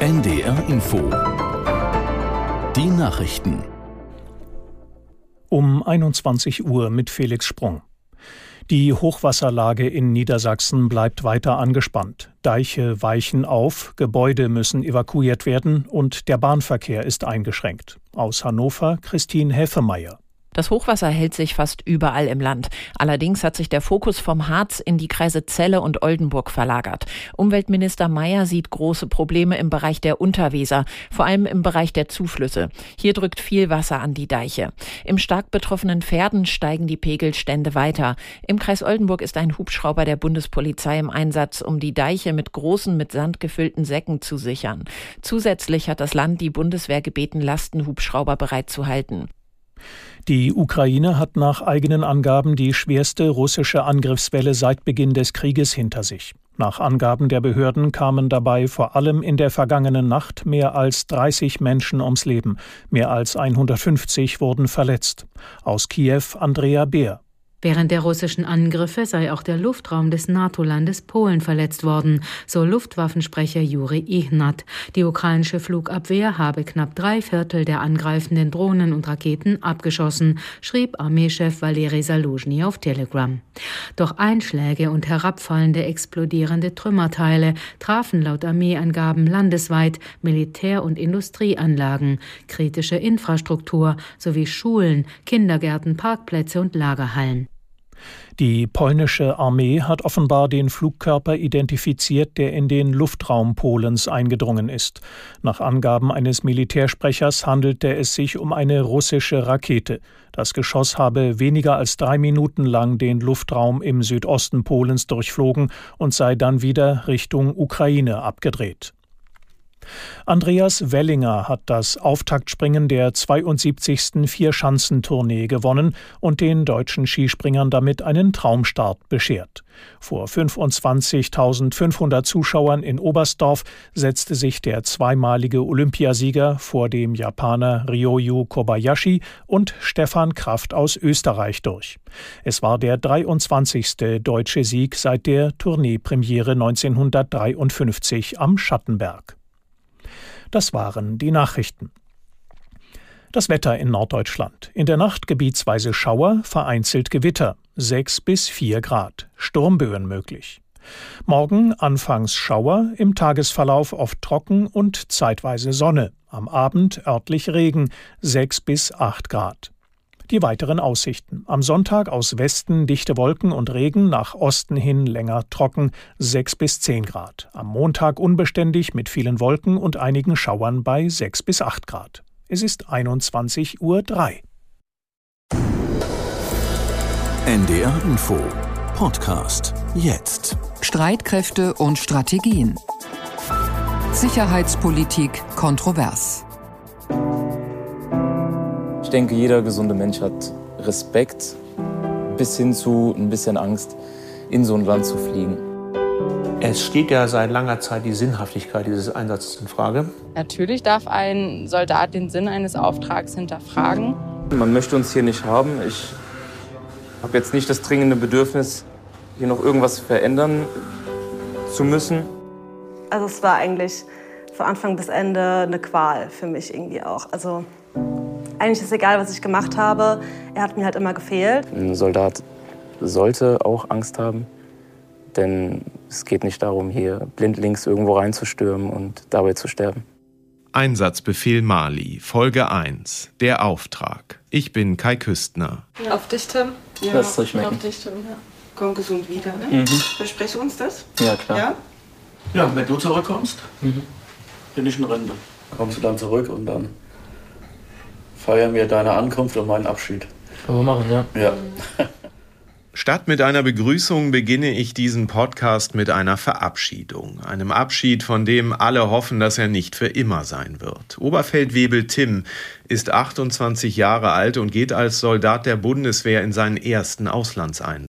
NDR Info. Die Nachrichten. Um 21 Uhr mit Felix Sprung. Die Hochwasserlage in Niedersachsen bleibt weiter angespannt. Deiche weichen auf, Gebäude müssen evakuiert werden und der Bahnverkehr ist eingeschränkt. Aus Hannover Christine Häfemeyer. Das Hochwasser hält sich fast überall im Land. Allerdings hat sich der Fokus vom Harz in die Kreise Celle und Oldenburg verlagert. Umweltminister Mayer sieht große Probleme im Bereich der Unterweser, vor allem im Bereich der Zuflüsse. Hier drückt viel Wasser an die Deiche. Im stark betroffenen Pferden steigen die Pegelstände weiter. Im Kreis Oldenburg ist ein Hubschrauber der Bundespolizei im Einsatz, um die Deiche mit großen, mit Sand gefüllten Säcken zu sichern. Zusätzlich hat das Land die Bundeswehr gebeten, Lastenhubschrauber bereitzuhalten. Die Ukraine hat nach eigenen Angaben die schwerste russische Angriffswelle seit Beginn des Krieges hinter sich. Nach Angaben der Behörden kamen dabei vor allem in der vergangenen Nacht mehr als 30 Menschen ums Leben, mehr als 150 wurden verletzt. Aus Kiew Andrea Beer. Während der russischen Angriffe sei auch der Luftraum des NATO-Landes Polen verletzt worden, so Luftwaffensprecher Juri Ihnat. Die ukrainische Flugabwehr habe knapp drei Viertel der angreifenden Drohnen und Raketen abgeschossen, schrieb Armeechef Valeri Saluzhny auf Telegram. Doch Einschläge und herabfallende explodierende Trümmerteile trafen laut Armeeangaben landesweit Militär- und Industrieanlagen, kritische Infrastruktur sowie Schulen, Kindergärten, Parkplätze und Lagerhallen. Die polnische Armee hat offenbar den Flugkörper identifiziert, der in den Luftraum Polens eingedrungen ist. Nach Angaben eines Militärsprechers handelte es sich um eine russische Rakete. Das Geschoss habe weniger als drei Minuten lang den Luftraum im Südosten Polens durchflogen und sei dann wieder Richtung Ukraine abgedreht. Andreas Wellinger hat das Auftaktspringen der 72. Vierschanzentournee gewonnen und den deutschen Skispringern damit einen Traumstart beschert. Vor 25.500 Zuschauern in Oberstdorf setzte sich der zweimalige Olympiasieger vor dem Japaner Ryoyu Kobayashi und Stefan Kraft aus Österreich durch. Es war der 23. deutsche Sieg seit der Tourneepremiere 1953 am Schattenberg. Das waren die Nachrichten. Das Wetter in Norddeutschland. In der Nacht gebietsweise Schauer, vereinzelt Gewitter. 6 bis 4 Grad. Sturmböen möglich. Morgen anfangs Schauer, im Tagesverlauf oft trocken und zeitweise Sonne. Am Abend örtlich Regen. 6 bis 8 Grad. Die weiteren Aussichten. Am Sonntag aus Westen dichte Wolken und Regen, nach Osten hin länger trocken 6 bis 10 Grad. Am Montag unbeständig mit vielen Wolken und einigen Schauern bei 6 bis 8 Grad. Es ist 21.03 Uhr. NDR Info Podcast jetzt. Streitkräfte und Strategien. Sicherheitspolitik kontrovers. Ich denke, jeder gesunde Mensch hat Respekt bis hin zu ein bisschen Angst, in so ein Land zu fliegen. Es steht ja seit langer Zeit die Sinnhaftigkeit dieses Einsatzes in Frage. Natürlich darf ein Soldat den Sinn eines Auftrags hinterfragen. Man möchte uns hier nicht haben. Ich habe jetzt nicht das dringende Bedürfnis, hier noch irgendwas verändern zu müssen. Also es war eigentlich von Anfang bis Ende eine Qual für mich irgendwie auch. Also eigentlich ist egal, was ich gemacht habe. Er hat mir halt immer gefehlt. Ein Soldat sollte auch Angst haben, denn es geht nicht darum, hier blindlings irgendwo reinzustürmen und dabei zu sterben. Einsatzbefehl Mali, Folge 1, der Auftrag. Ich bin Kai Küstner. Ja. Auf dich, Tim. Ja, Lass es euch schmecken. Auf dich, Tim, ja. Komm gesund wieder, ne? Mhm. Versprechst du uns das? Ja, klar. Ja, ja wenn du zurückkommst, mhm. bin ich in Rente. Kommst du dann zurück und dann feiern wir deine Ankunft und meinen Abschied. Können wir machen, ja. Ja. Statt mit einer Begrüßung beginne ich diesen Podcast mit einer Verabschiedung. Einem Abschied, von dem alle hoffen, dass er nicht für immer sein wird. Oberfeldwebel Tim ist 28 Jahre alt und geht als Soldat der Bundeswehr in seinen ersten Auslandseinsatz.